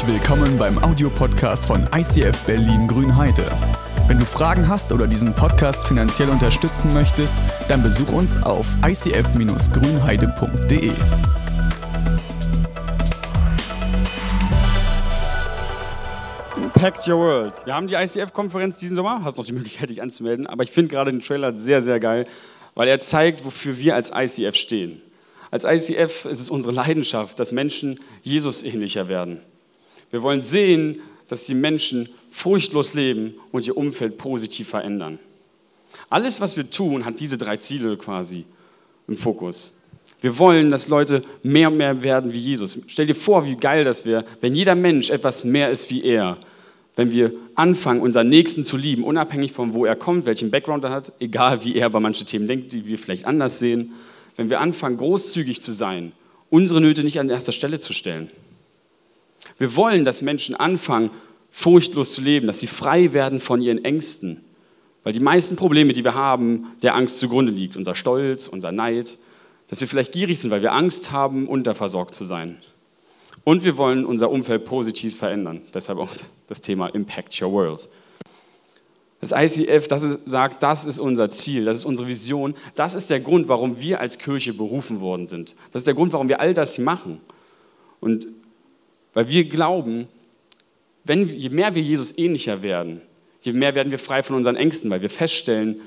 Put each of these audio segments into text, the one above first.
Herzlich willkommen beim Audiopodcast von ICF Berlin Grünheide. Wenn du Fragen hast oder diesen Podcast finanziell unterstützen möchtest, dann besuch uns auf icf-grünheide.de. Impact Your World. Wir haben die ICF-Konferenz diesen Sommer, hast noch die Möglichkeit, dich anzumelden, aber ich finde gerade den Trailer sehr, sehr geil, weil er zeigt, wofür wir als ICF stehen. Als ICF ist es unsere Leidenschaft, dass Menschen Jesus ähnlicher werden. Wir wollen sehen, dass die Menschen furchtlos leben und ihr Umfeld positiv verändern. Alles, was wir tun, hat diese drei Ziele quasi im Fokus. Wir wollen, dass Leute mehr und mehr werden wie Jesus. Stell dir vor, wie geil das wäre, wenn jeder Mensch etwas mehr ist wie er. Wenn wir anfangen, unseren Nächsten zu lieben, unabhängig von wo er kommt, welchen Background er hat, egal wie er bei manchen Themen denkt, die wir vielleicht anders sehen wenn wir anfangen, großzügig zu sein, unsere Nöte nicht an erster Stelle zu stellen. Wir wollen, dass Menschen anfangen, furchtlos zu leben, dass sie frei werden von ihren Ängsten. Weil die meisten Probleme, die wir haben, der Angst zugrunde liegt. Unser Stolz, unser Neid, dass wir vielleicht gierig sind, weil wir Angst haben, unterversorgt zu sein. Und wir wollen unser Umfeld positiv verändern. Deshalb auch das Thema Impact Your World. Das ICF, das ist, sagt, das ist unser Ziel, das ist unsere Vision. Das ist der Grund, warum wir als Kirche berufen worden sind. Das ist der Grund, warum wir all das machen. Und weil wir glauben, wenn, je mehr wir Jesus ähnlicher werden, je mehr werden wir frei von unseren Ängsten, weil wir feststellen,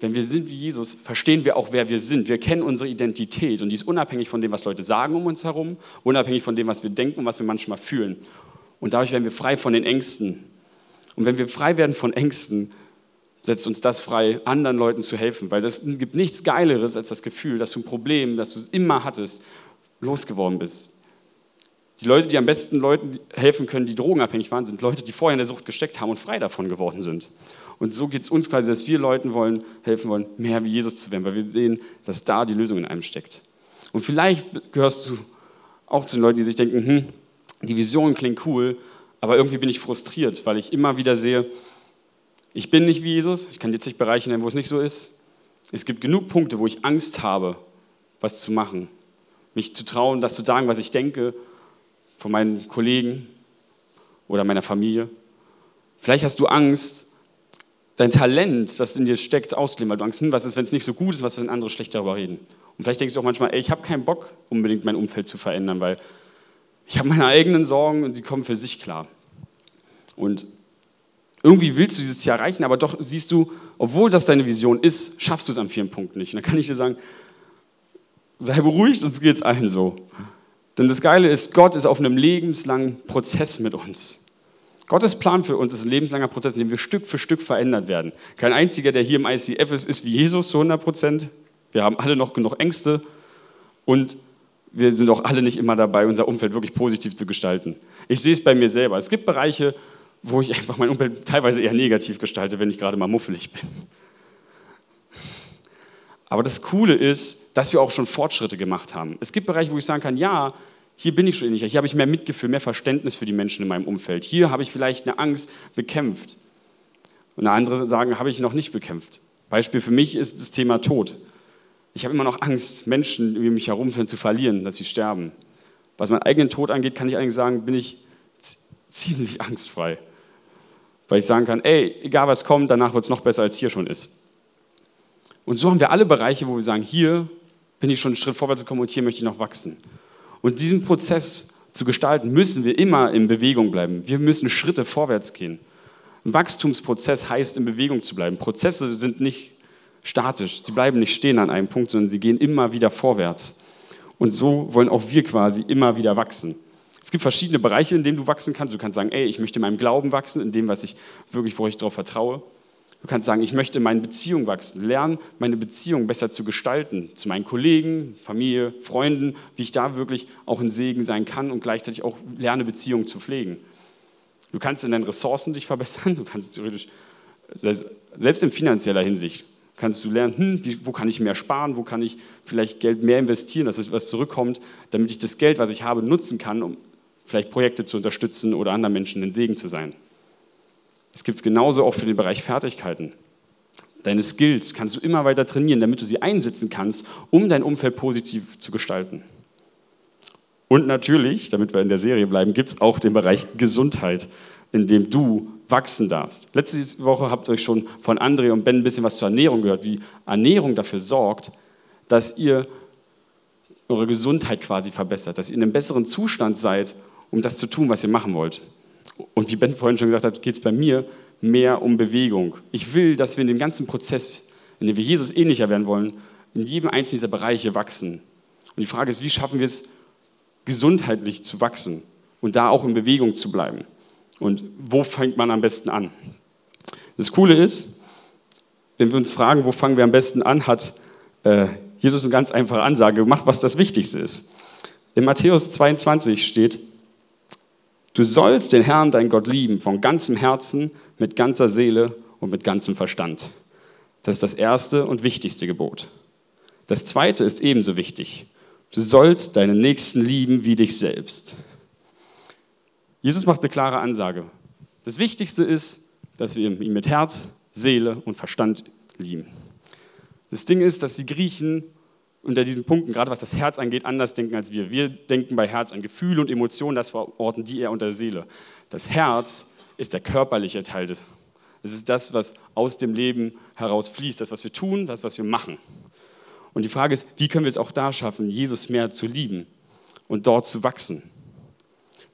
wenn wir sind wie Jesus, verstehen wir auch, wer wir sind. Wir kennen unsere Identität und die ist unabhängig von dem, was Leute sagen um uns herum, unabhängig von dem, was wir denken und was wir manchmal fühlen. Und dadurch werden wir frei von den Ängsten, und wenn wir frei werden von Ängsten, setzt uns das frei, anderen Leuten zu helfen, weil es gibt nichts Geileres als das Gefühl, dass du ein Problem, das du immer hattest, losgeworden bist. Die Leute, die am besten Leuten helfen können, die drogenabhängig waren, sind Leute, die vorher in der Sucht gesteckt haben und frei davon geworden sind. Und so geht es uns quasi, dass wir Leuten wollen, helfen wollen, mehr wie Jesus zu werden, weil wir sehen, dass da die Lösung in einem steckt. Und vielleicht gehörst du auch zu den Leuten, die sich denken, hm, die Vision klingt cool, aber irgendwie bin ich frustriert, weil ich immer wieder sehe, ich bin nicht wie Jesus, ich kann jetzt nicht Bereiche nennen, wo es nicht so ist. Es gibt genug Punkte, wo ich Angst habe, was zu machen, mich zu trauen, das zu sagen, was ich denke, von meinen Kollegen oder meiner Familie. Vielleicht hast du Angst, dein Talent, das in dir steckt, auszuleben, weil du Angst, hm, was ist, wenn es nicht so gut ist, was, wenn andere schlecht darüber reden. Und vielleicht denkst du auch manchmal, ey, ich habe keinen Bock, unbedingt mein Umfeld zu verändern, weil ich habe meine eigenen Sorgen und sie kommen für sich klar. Und irgendwie willst du dieses Ziel erreichen, aber doch siehst du, obwohl das deine Vision ist, schaffst du es an vielen Punkten nicht. Und dann kann ich dir sagen, sei beruhigt, uns geht es allen so. Denn das Geile ist, Gott ist auf einem lebenslangen Prozess mit uns. Gottes Plan für uns ist ein lebenslanger Prozess, in dem wir Stück für Stück verändert werden. Kein einziger, der hier im ICF ist, ist wie Jesus zu 100 Prozent. Wir haben alle noch genug Ängste und wir sind auch alle nicht immer dabei, unser Umfeld wirklich positiv zu gestalten. Ich sehe es bei mir selber. Es gibt Bereiche, wo ich einfach mein Umfeld teilweise eher negativ gestalte, wenn ich gerade mal muffelig bin. Aber das Coole ist, dass wir auch schon Fortschritte gemacht haben. Es gibt Bereiche, wo ich sagen kann, ja, hier bin ich schon ähnlicher, hier habe ich mehr Mitgefühl, mehr Verständnis für die Menschen in meinem Umfeld. Hier habe ich vielleicht eine Angst bekämpft. Und andere sagen, habe ich noch nicht bekämpft. Beispiel für mich ist das Thema Tod. Ich habe immer noch Angst, Menschen um mich herum zu verlieren, dass sie sterben. Was meinen eigenen Tod angeht, kann ich eigentlich sagen, bin ich ziemlich angstfrei. Weil ich sagen kann, ey, egal was kommt, danach wird es noch besser, als hier schon ist. Und so haben wir alle Bereiche, wo wir sagen, hier bin ich schon einen Schritt vorwärts gekommen und hier möchte ich noch wachsen. Und diesen Prozess zu gestalten, müssen wir immer in Bewegung bleiben. Wir müssen Schritte vorwärts gehen. Ein Wachstumsprozess heißt, in Bewegung zu bleiben. Prozesse sind nicht statisch. Sie bleiben nicht stehen an einem Punkt, sondern sie gehen immer wieder vorwärts. Und so wollen auch wir quasi immer wieder wachsen. Es gibt verschiedene Bereiche, in denen du wachsen kannst. Du kannst sagen, ey, ich möchte in meinem Glauben wachsen, in dem, was ich wirklich, wo ich darauf vertraue. Du kannst sagen, ich möchte in meinen Beziehungen wachsen, lernen, meine Beziehung besser zu gestalten, zu meinen Kollegen, Familie, Freunden, wie ich da wirklich auch ein Segen sein kann und gleichzeitig auch lerne, Beziehungen zu pflegen. Du kannst in deinen Ressourcen dich verbessern, du kannst theoretisch, selbst in finanzieller Hinsicht, kannst du lernen, hm, wie, wo kann ich mehr sparen, wo kann ich vielleicht Geld mehr investieren, dass es was zurückkommt, damit ich das Geld, was ich habe, nutzen kann, um vielleicht Projekte zu unterstützen oder anderen Menschen ein Segen zu sein. Es gibt es genauso auch für den Bereich Fertigkeiten. Deine Skills kannst du immer weiter trainieren, damit du sie einsetzen kannst, um dein Umfeld positiv zu gestalten. Und natürlich, damit wir in der Serie bleiben, gibt es auch den Bereich Gesundheit, in dem du wachsen darfst. Letzte Woche habt ihr euch schon von André und Ben ein bisschen was zur Ernährung gehört, wie Ernährung dafür sorgt, dass ihr eure Gesundheit quasi verbessert, dass ihr in einem besseren Zustand seid, um das zu tun, was ihr machen wollt. Und wie Ben vorhin schon gesagt hat, geht es bei mir mehr um Bewegung. Ich will, dass wir in dem ganzen Prozess, in dem wir Jesus ähnlicher werden wollen, in jedem einzelnen dieser Bereiche wachsen. Und die Frage ist, wie schaffen wir es, gesundheitlich zu wachsen und da auch in Bewegung zu bleiben? Und wo fängt man am besten an? Das Coole ist, wenn wir uns fragen, wo fangen wir am besten an, hat äh, Jesus eine ganz einfache Ansage gemacht, was das Wichtigste ist. In Matthäus 22 steht, du sollst den Herrn, dein Gott, lieben, von ganzem Herzen, mit ganzer Seele und mit ganzem Verstand. Das ist das erste und wichtigste Gebot. Das zweite ist ebenso wichtig. Du sollst deinen Nächsten lieben wie dich selbst. Jesus macht eine klare Ansage. Das Wichtigste ist, dass wir ihn mit Herz, Seele und Verstand lieben. Das Ding ist, dass die Griechen unter diesen Punkten, gerade was das Herz angeht, anders denken als wir. Wir denken bei Herz an Gefühle und Emotionen, das verorten die eher unter Seele. Das Herz ist der körperliche Teil. Es ist das, was aus dem Leben heraus fließt, das, was wir tun, das, was wir machen. Und die Frage ist, wie können wir es auch da schaffen, Jesus mehr zu lieben und dort zu wachsen?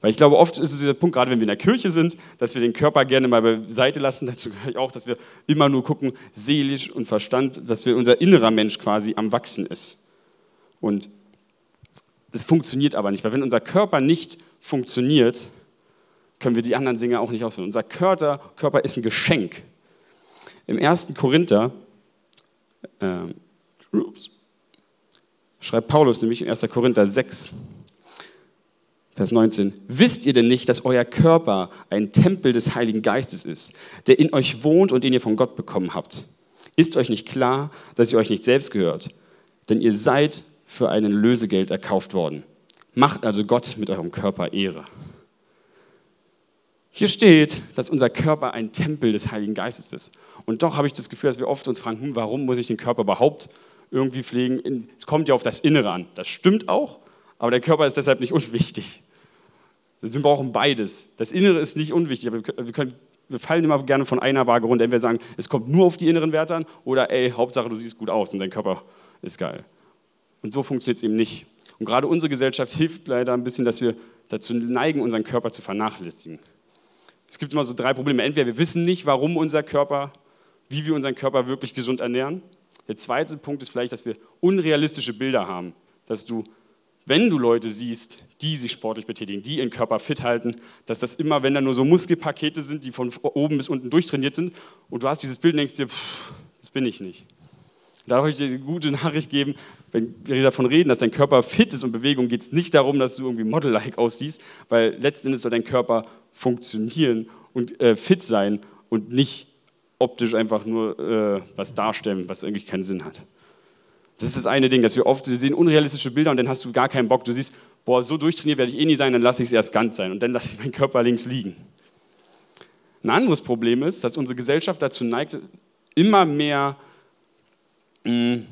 Weil ich glaube, oft ist es dieser Punkt, gerade wenn wir in der Kirche sind, dass wir den Körper gerne mal beiseite lassen. Dazu gehöre ich auch, dass wir immer nur gucken, seelisch und Verstand, dass wir unser innerer Mensch quasi am Wachsen ist. Und das funktioniert aber nicht, weil wenn unser Körper nicht funktioniert, können wir die anderen Dinge auch nicht ausführen. Unser Körper, Körper ist ein Geschenk. Im 1. Korinther äh, schreibt Paulus nämlich in 1. Korinther 6, Vers 19. Wisst ihr denn nicht, dass euer Körper ein Tempel des Heiligen Geistes ist, der in euch wohnt und den ihr von Gott bekommen habt? Ist euch nicht klar, dass ihr euch nicht selbst gehört? Denn ihr seid für einen Lösegeld erkauft worden. Macht also Gott mit eurem Körper Ehre. Hier steht, dass unser Körper ein Tempel des Heiligen Geistes ist. Und doch habe ich das Gefühl, dass wir oft uns fragen, hm, warum muss ich den Körper überhaupt irgendwie pflegen? Es kommt ja auf das Innere an. Das stimmt auch, aber der Körper ist deshalb nicht unwichtig. Wir brauchen beides. Das Innere ist nicht unwichtig, aber wir, können, wir fallen immer gerne von einer Waage runter. Entweder sagen, es kommt nur auf die inneren Werte an oder ey, Hauptsache du siehst gut aus und dein Körper ist geil. Und so funktioniert es eben nicht. Und gerade unsere Gesellschaft hilft leider ein bisschen, dass wir dazu neigen, unseren Körper zu vernachlässigen. Es gibt immer so drei Probleme. Entweder wir wissen nicht, warum unser Körper, wie wir unseren Körper wirklich gesund ernähren. Der zweite Punkt ist vielleicht, dass wir unrealistische Bilder haben. Dass du, wenn du Leute siehst, die sich sportlich betätigen, die ihren Körper fit halten, dass das immer, wenn da nur so Muskelpakete sind, die von oben bis unten durchtrainiert sind, und du hast dieses Bild und denkst dir, pff, das bin ich nicht. Da darf ich dir eine gute Nachricht geben, wenn wir davon reden, dass dein Körper fit ist und Bewegung, geht es nicht darum, dass du irgendwie Model-like aussiehst, weil letzten Endes soll dein Körper funktionieren und äh, fit sein und nicht optisch einfach nur äh, was darstellen, was eigentlich keinen Sinn hat. Das ist das eine Ding, dass wir oft wir sehen unrealistische Bilder und dann hast du gar keinen Bock. Du siehst, boah, so durchtrainiert werde ich eh nie sein, dann lasse ich es erst ganz sein und dann lasse ich meinen Körper links liegen. Ein anderes Problem ist, dass unsere Gesellschaft dazu neigt, immer mehr, mh, hm,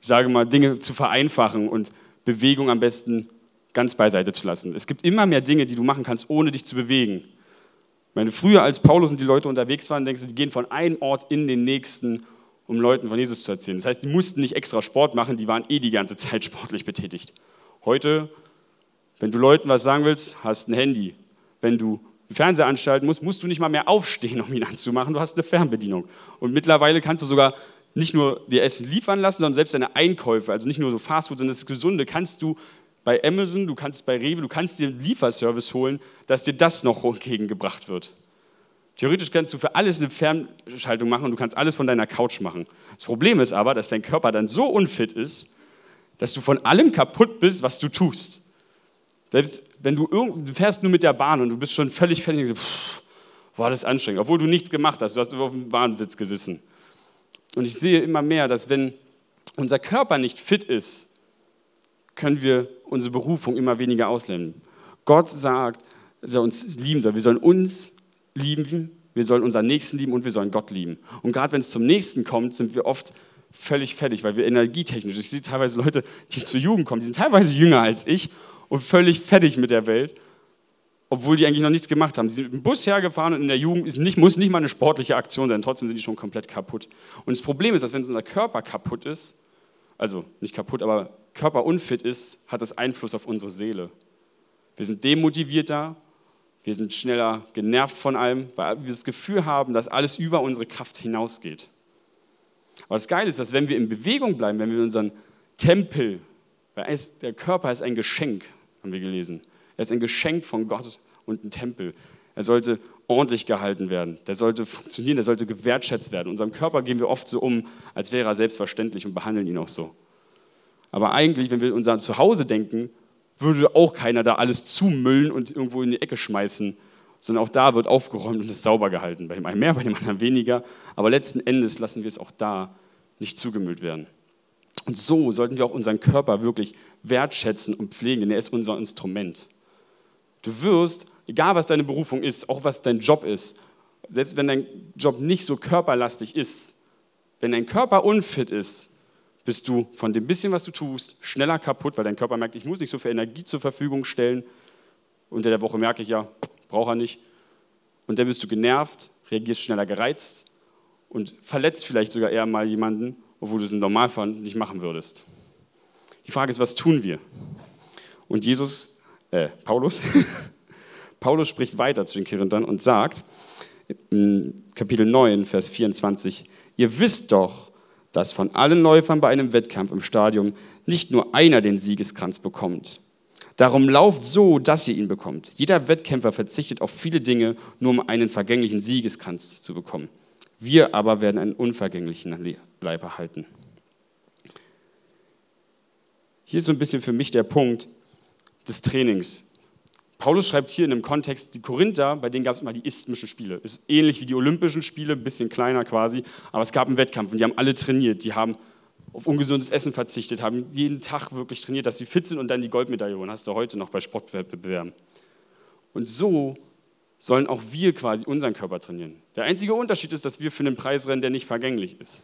ich sage mal, Dinge zu vereinfachen und Bewegung am besten ganz beiseite zu lassen. Es gibt immer mehr Dinge, die du machen kannst, ohne dich zu bewegen. Ich meine, früher als Paulus und die Leute unterwegs waren, denkst du, die gehen von einem Ort in den nächsten, um Leuten von Jesus zu erzählen. Das heißt, die mussten nicht extra Sport machen, die waren eh die ganze Zeit sportlich betätigt. Heute, wenn du Leuten was sagen willst, hast ein Handy. Wenn du den Fernseher anschalten musst, musst du nicht mal mehr aufstehen, um ihn anzumachen. Du hast eine Fernbedienung. Und mittlerweile kannst du sogar nicht nur dir Essen liefern lassen, sondern selbst deine Einkäufe, also nicht nur so Fastfood, sondern das Gesunde, kannst du bei Amazon, du kannst bei Rewe, du kannst dir einen Lieferservice holen, dass dir das noch entgegengebracht wird. Theoretisch kannst du für alles eine Fernschaltung machen und du kannst alles von deiner Couch machen. Das Problem ist aber, dass dein Körper dann so unfit ist, dass du von allem kaputt bist, was du tust. Selbst wenn du, du fährst nur mit der Bahn und du bist schon völlig fertig pff, war das anstrengend, obwohl du nichts gemacht hast, du hast auf dem Bahnsitz gesessen. Und ich sehe immer mehr, dass wenn unser Körper nicht fit ist, können wir unsere Berufung immer weniger ausleben. Gott sagt, dass er uns lieben soll. Wir sollen uns lieben, wir sollen unseren Nächsten lieben und wir sollen Gott lieben. Und gerade wenn es zum Nächsten kommt, sind wir oft völlig fertig, weil wir energietechnisch, ich sehe teilweise Leute, die zur Jugend kommen, die sind teilweise jünger als ich und völlig fertig mit der Welt, obwohl die eigentlich noch nichts gemacht haben. Sie sind mit dem Bus hergefahren und in der Jugend ist nicht, muss nicht mal eine sportliche Aktion sein, trotzdem sind die schon komplett kaputt. Und das Problem ist, dass wenn unser Körper kaputt ist, also nicht kaputt, aber körperunfit ist, hat das Einfluss auf unsere Seele. Wir sind demotivierter, wir sind schneller genervt von allem, weil wir das Gefühl haben, dass alles über unsere Kraft hinausgeht. Aber das Geile ist, dass wenn wir in Bewegung bleiben, wenn wir unseren Tempel, weil der Körper ist ein Geschenk, haben wir gelesen. Er ist ein Geschenk von Gott und ein Tempel. Er sollte ordentlich gehalten werden. Der sollte funktionieren, der sollte gewertschätzt werden. Unserem Körper gehen wir oft so um, als wäre er selbstverständlich und behandeln ihn auch so. Aber eigentlich, wenn wir unser Zuhause denken, würde auch keiner da alles zumüllen und irgendwo in die Ecke schmeißen, sondern auch da wird aufgeräumt und ist sauber gehalten. Bei dem einen mehr, bei dem anderen weniger. Aber letzten Endes lassen wir es auch da nicht zugemüllt werden. Und so sollten wir auch unseren Körper wirklich wertschätzen und pflegen, denn er ist unser Instrument. Du wirst, egal was deine Berufung ist, auch was dein Job ist, selbst wenn dein Job nicht so körperlastig ist, wenn dein Körper unfit ist, bist du von dem bisschen, was du tust, schneller kaputt, weil dein Körper merkt, ich muss nicht so viel Energie zur Verfügung stellen. Unter der Woche merke ich ja, braucht er nicht. Und dann bist du genervt, reagierst schneller gereizt und verletzt vielleicht sogar eher mal jemanden, obwohl du es im Normalfall nicht machen würdest. Die Frage ist, was tun wir? Und Jesus, äh, Paulus, Paulus spricht weiter zu den Korinthern und sagt, in Kapitel 9, Vers 24, ihr wisst doch, dass von allen Läufern bei einem Wettkampf im Stadion nicht nur einer den Siegeskranz bekommt. Darum lauft so, dass ihr ihn bekommt. Jeder Wettkämpfer verzichtet auf viele Dinge, nur um einen vergänglichen Siegeskranz zu bekommen. Wir aber werden einen unvergänglichen Leib erhalten. Hier ist so ein bisschen für mich der Punkt des Trainings. Paulus schreibt hier in einem Kontext, die Korinther, bei denen gab es immer die isthmischen Spiele. Ist ähnlich wie die Olympischen Spiele, ein bisschen kleiner quasi, aber es gab einen Wettkampf und die haben alle trainiert. Die haben auf ungesundes Essen verzichtet, haben jeden Tag wirklich trainiert, dass sie fit sind und dann die Goldmedaille holen. Hast du heute noch bei Sportwettbewerben. Und so sollen auch wir quasi unseren Körper trainieren. Der einzige Unterschied ist, dass wir für einen Preis rennen, der nicht vergänglich ist.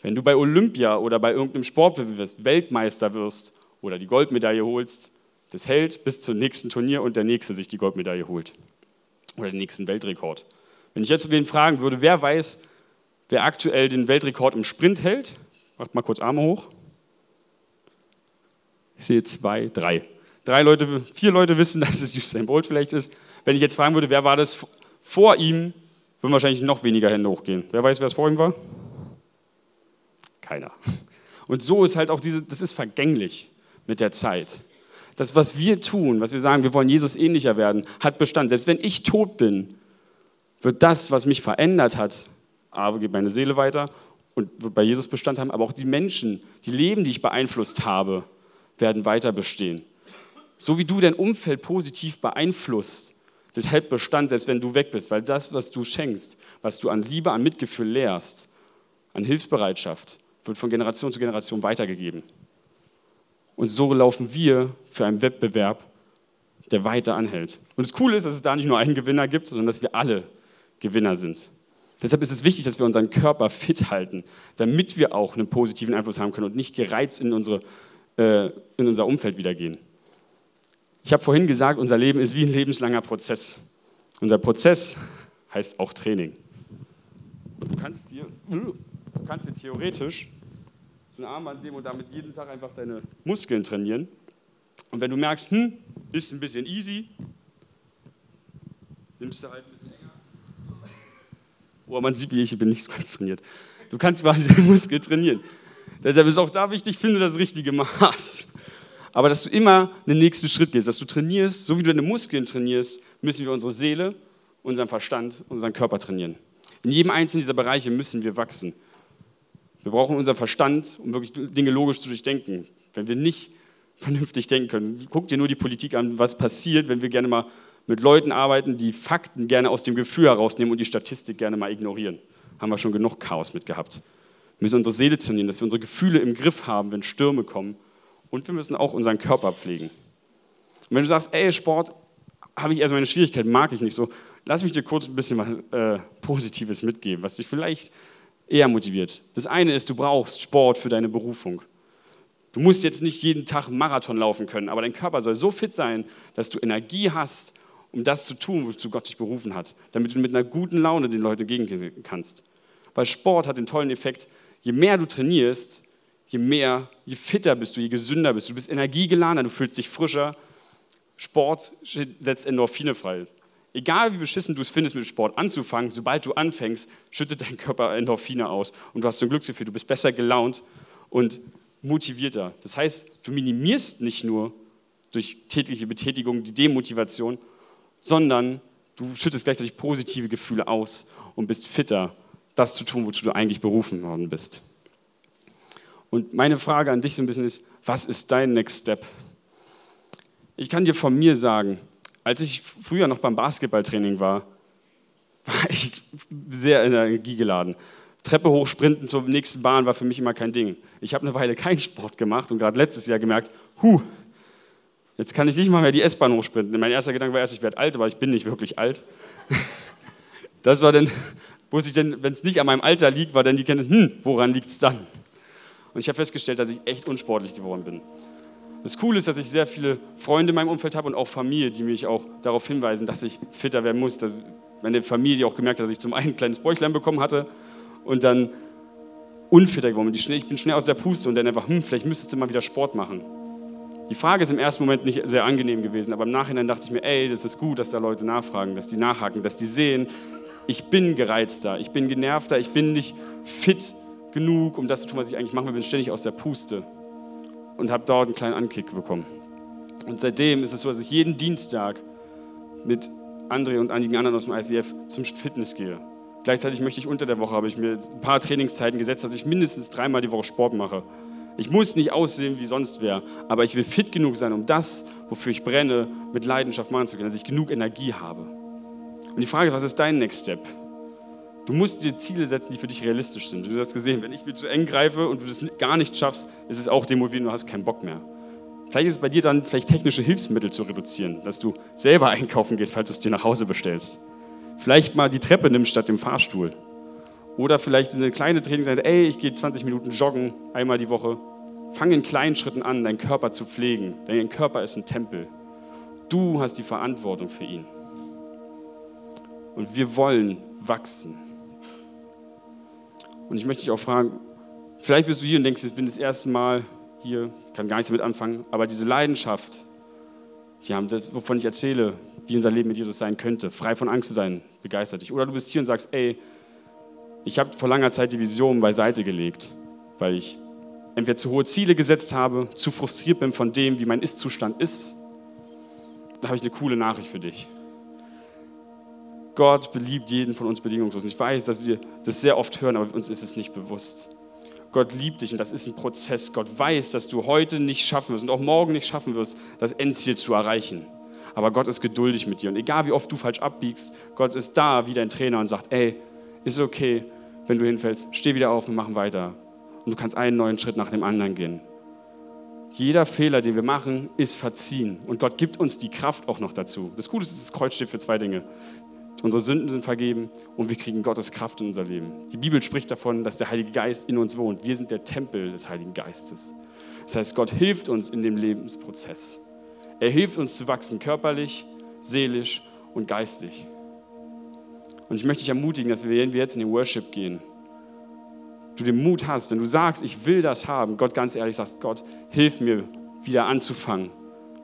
Wenn du bei Olympia oder bei irgendeinem Sportwettbewerb Weltmeister wirst oder die Goldmedaille holst, das hält bis zum nächsten Turnier und der Nächste sich die Goldmedaille holt. Oder den nächsten Weltrekord. Wenn ich jetzt wen fragen würde, wer weiß, wer aktuell den Weltrekord im Sprint hält, macht mal kurz Arme hoch. Ich sehe zwei, drei. Drei Leute, vier Leute wissen, dass es Usain Bolt vielleicht ist. Wenn ich jetzt fragen würde, wer war das vor ihm, würden wahrscheinlich noch weniger Hände hochgehen. Wer weiß, wer es vor ihm war? Keiner. Und so ist halt auch diese, das ist vergänglich mit der Zeit. Das, was wir tun, was wir sagen, wir wollen Jesus ähnlicher werden, hat Bestand. Selbst wenn ich tot bin, wird das, was mich verändert hat, aber geht meine Seele weiter und wird bei Jesus Bestand haben, aber auch die Menschen, die Leben, die ich beeinflusst habe, werden weiter bestehen. So wie du dein Umfeld positiv beeinflusst, das hält Bestand, selbst wenn du weg bist, weil das, was du schenkst, was du an Liebe, an Mitgefühl lehrst, an Hilfsbereitschaft, wird von Generation zu Generation weitergegeben. Und so laufen wir für einen Wettbewerb, der weiter anhält. Und das Coole ist, dass es da nicht nur einen Gewinner gibt, sondern dass wir alle Gewinner sind. Deshalb ist es wichtig, dass wir unseren Körper fit halten, damit wir auch einen positiven Einfluss haben können und nicht gereizt in, unsere, äh, in unser Umfeld wieder gehen. Ich habe vorhin gesagt, unser Leben ist wie ein lebenslanger Prozess. Und der Prozess heißt auch Training. Du kannst dir, du kannst dir theoretisch so ein Armband nehmen und damit jeden Tag einfach deine Muskeln trainieren. Und wenn du merkst, hm, ist ein bisschen easy, nimmst du halt ein bisschen länger. Oh, man sieht, wie ich bin nicht ganz trainiert. Du kannst quasi deine Muskel trainieren. Deshalb ist auch da wichtig, finde das richtige Maß. Aber dass du immer den nächsten Schritt gehst, dass du trainierst, so wie du deine Muskeln trainierst, müssen wir unsere Seele, unseren Verstand, unseren Körper trainieren. In jedem einzelnen dieser Bereiche müssen wir wachsen. Wir brauchen unseren Verstand, um wirklich Dinge logisch zu durchdenken. Wenn wir nicht vernünftig denken können, guck dir nur die Politik an, was passiert, wenn wir gerne mal mit Leuten arbeiten, die Fakten gerne aus dem Gefühl herausnehmen und die Statistik gerne mal ignorieren. Haben wir schon genug Chaos mit gehabt. Wir müssen unsere Seele trainieren, dass wir unsere Gefühle im Griff haben, wenn Stürme kommen. Und wir müssen auch unseren Körper pflegen. Und wenn du sagst, ey, Sport habe ich erstmal eine Schwierigkeit, mag ich nicht so, lass mich dir kurz ein bisschen was äh, Positives mitgeben, was dich vielleicht eher motiviert. Das eine ist, du brauchst Sport für deine Berufung. Du musst jetzt nicht jeden Tag Marathon laufen können, aber dein Körper soll so fit sein, dass du Energie hast, um das zu tun, wozu Gott dich berufen hat, damit du mit einer guten Laune den Leuten entgegengehen kannst. Weil Sport hat den tollen Effekt, je mehr du trainierst, je mehr, je fitter bist du, je gesünder bist du, du bist energiegeladener, du fühlst dich frischer. Sport setzt Endorphine frei. Egal wie beschissen du es findest, mit Sport anzufangen, sobald du anfängst, schüttet dein Körper Endorphine aus und du hast so ein Glücksgefühl, du bist besser gelaunt und motivierter. Das heißt, du minimierst nicht nur durch tägliche Betätigung die Demotivation, sondern du schüttest gleichzeitig positive Gefühle aus und bist fitter, das zu tun, wozu du eigentlich berufen worden bist. Und meine Frage an dich so ein bisschen ist, was ist dein Next Step? Ich kann dir von mir sagen, als ich früher noch beim Basketballtraining war, war ich sehr energiegeladen. Treppe hoch, sprinten zur nächsten Bahn war für mich immer kein Ding. Ich habe eine Weile keinen Sport gemacht und gerade letztes Jahr gemerkt, huh, jetzt kann ich nicht mal mehr die S-Bahn hochsprinten. Mein erster Gedanke war erst, ich werde alt, aber ich bin nicht wirklich alt. Das war dann, muss ich denn, wenn es nicht an meinem Alter liegt, war dann die Kenntnis, hm, woran liegt es dann? Und ich habe festgestellt, dass ich echt unsportlich geworden bin. Das Coole ist, dass ich sehr viele Freunde in meinem Umfeld habe und auch Familie, die mich auch darauf hinweisen, dass ich fitter werden muss. Dass meine Familie auch gemerkt hat, dass ich zum einen ein kleines Bäuchlein bekommen hatte und dann unfitter geworden bin. Ich bin schnell aus der Puste und dann einfach, hm, vielleicht müsstest du mal wieder Sport machen. Die Frage ist im ersten Moment nicht sehr angenehm gewesen, aber im Nachhinein dachte ich mir, ey, das ist gut, dass da Leute nachfragen, dass die nachhaken, dass die sehen, ich bin gereizter, ich bin genervter, ich bin nicht fit genug, um das zu tun, was ich eigentlich machen will, bin ständig aus der Puste und habe dort einen kleinen Ankick bekommen. Und seitdem ist es so, dass ich jeden Dienstag mit André und einigen anderen aus dem ICF zum Fitness gehe. Gleichzeitig möchte ich unter der Woche, habe ich mir ein paar Trainingszeiten gesetzt, dass ich mindestens dreimal die Woche Sport mache. Ich muss nicht aussehen wie sonst wer, aber ich will fit genug sein, um das, wofür ich brenne, mit Leidenschaft machen zu können, dass ich genug Energie habe. Und die Frage ist, was ist dein Next Step? Du musst dir Ziele setzen, die für dich realistisch sind. Du hast gesehen, wenn ich mir zu eng greife und du das gar nicht schaffst, ist es auch demotivierend, du hast keinen Bock mehr. Vielleicht ist es bei dir dann vielleicht technische Hilfsmittel zu reduzieren, dass du selber einkaufen gehst, falls du es dir nach Hause bestellst vielleicht mal die Treppe nimmst statt dem Fahrstuhl. Oder vielleicht diese kleine Trainingseinheit, ey, ich gehe 20 Minuten joggen einmal die Woche. Fang in kleinen Schritten an, deinen Körper zu pflegen. Dein Körper ist ein Tempel. Du hast die Verantwortung für ihn. Und wir wollen wachsen. Und ich möchte dich auch fragen, vielleicht bist du hier und denkst, ich bin das erste Mal hier, kann gar nichts damit anfangen, aber diese Leidenschaft, die haben das, wovon ich erzähle, wie unser Leben mit Jesus sein könnte, frei von Angst zu sein, begeistert dich. Oder du bist hier und sagst, ey, ich habe vor langer Zeit die Vision beiseite gelegt, weil ich entweder zu hohe Ziele gesetzt habe, zu frustriert bin von dem, wie mein Ist-Zustand ist. Da habe ich eine coole Nachricht für dich. Gott beliebt jeden von uns bedingungslos. Und ich weiß, dass wir das sehr oft hören, aber uns ist es nicht bewusst. Gott liebt dich und das ist ein Prozess. Gott weiß, dass du heute nicht schaffen wirst und auch morgen nicht schaffen wirst, das Endziel zu erreichen aber Gott ist geduldig mit dir. Und egal wie oft du falsch abbiegst, Gott ist da wie dein Trainer und sagt, ey, ist okay, wenn du hinfällst, steh wieder auf und machen weiter. Und du kannst einen neuen Schritt nach dem anderen gehen. Jeder Fehler, den wir machen, ist verziehen. Und Gott gibt uns die Kraft auch noch dazu. Das Gute ist, das Kreuz steht für zwei Dinge. Unsere Sünden sind vergeben und wir kriegen Gottes Kraft in unser Leben. Die Bibel spricht davon, dass der Heilige Geist in uns wohnt. Wir sind der Tempel des Heiligen Geistes. Das heißt, Gott hilft uns in dem Lebensprozess. Er hilft uns zu wachsen, körperlich, seelisch und geistig. Und ich möchte dich ermutigen, dass wir, jetzt in den Worship gehen, du den Mut hast, wenn du sagst, ich will das haben, Gott ganz ehrlich sagst, Gott, hilf mir wieder anzufangen,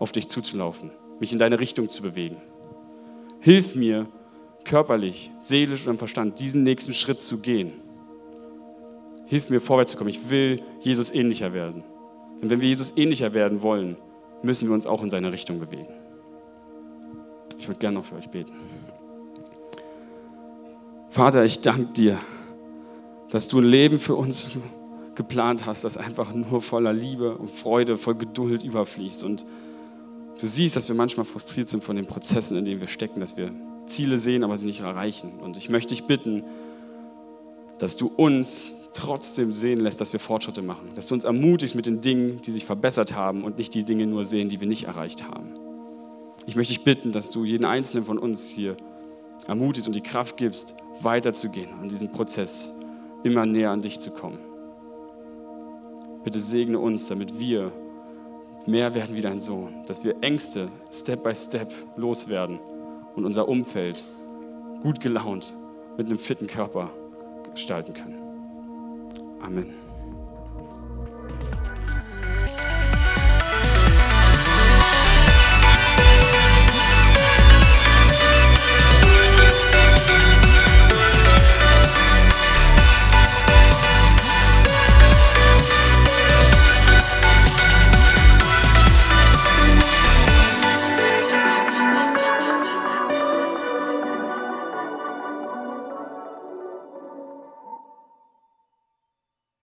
auf dich zuzulaufen, mich in deine Richtung zu bewegen. Hilf mir körperlich, seelisch und im Verstand diesen nächsten Schritt zu gehen. Hilf mir vorwärts zu kommen. Ich will Jesus ähnlicher werden. Und wenn wir Jesus ähnlicher werden wollen, müssen wir uns auch in seine Richtung bewegen. Ich würde gerne noch für euch beten. Vater, ich danke dir, dass du ein Leben für uns geplant hast, das einfach nur voller Liebe und Freude, voll Geduld überfließt. Und du siehst, dass wir manchmal frustriert sind von den Prozessen, in denen wir stecken, dass wir Ziele sehen, aber sie nicht erreichen. Und ich möchte dich bitten, dass du uns trotzdem sehen lässt, dass wir Fortschritte machen. Dass du uns ermutigst mit den Dingen, die sich verbessert haben und nicht die Dinge nur sehen, die wir nicht erreicht haben. Ich möchte dich bitten, dass du jeden einzelnen von uns hier ermutigst und die Kraft gibst, weiterzugehen und diesen Prozess immer näher an dich zu kommen. Bitte segne uns, damit wir mehr werden wie dein Sohn, dass wir Ängste Step by Step loswerden und unser Umfeld gut gelaunt mit einem fitten Körper gestalten können. Amen.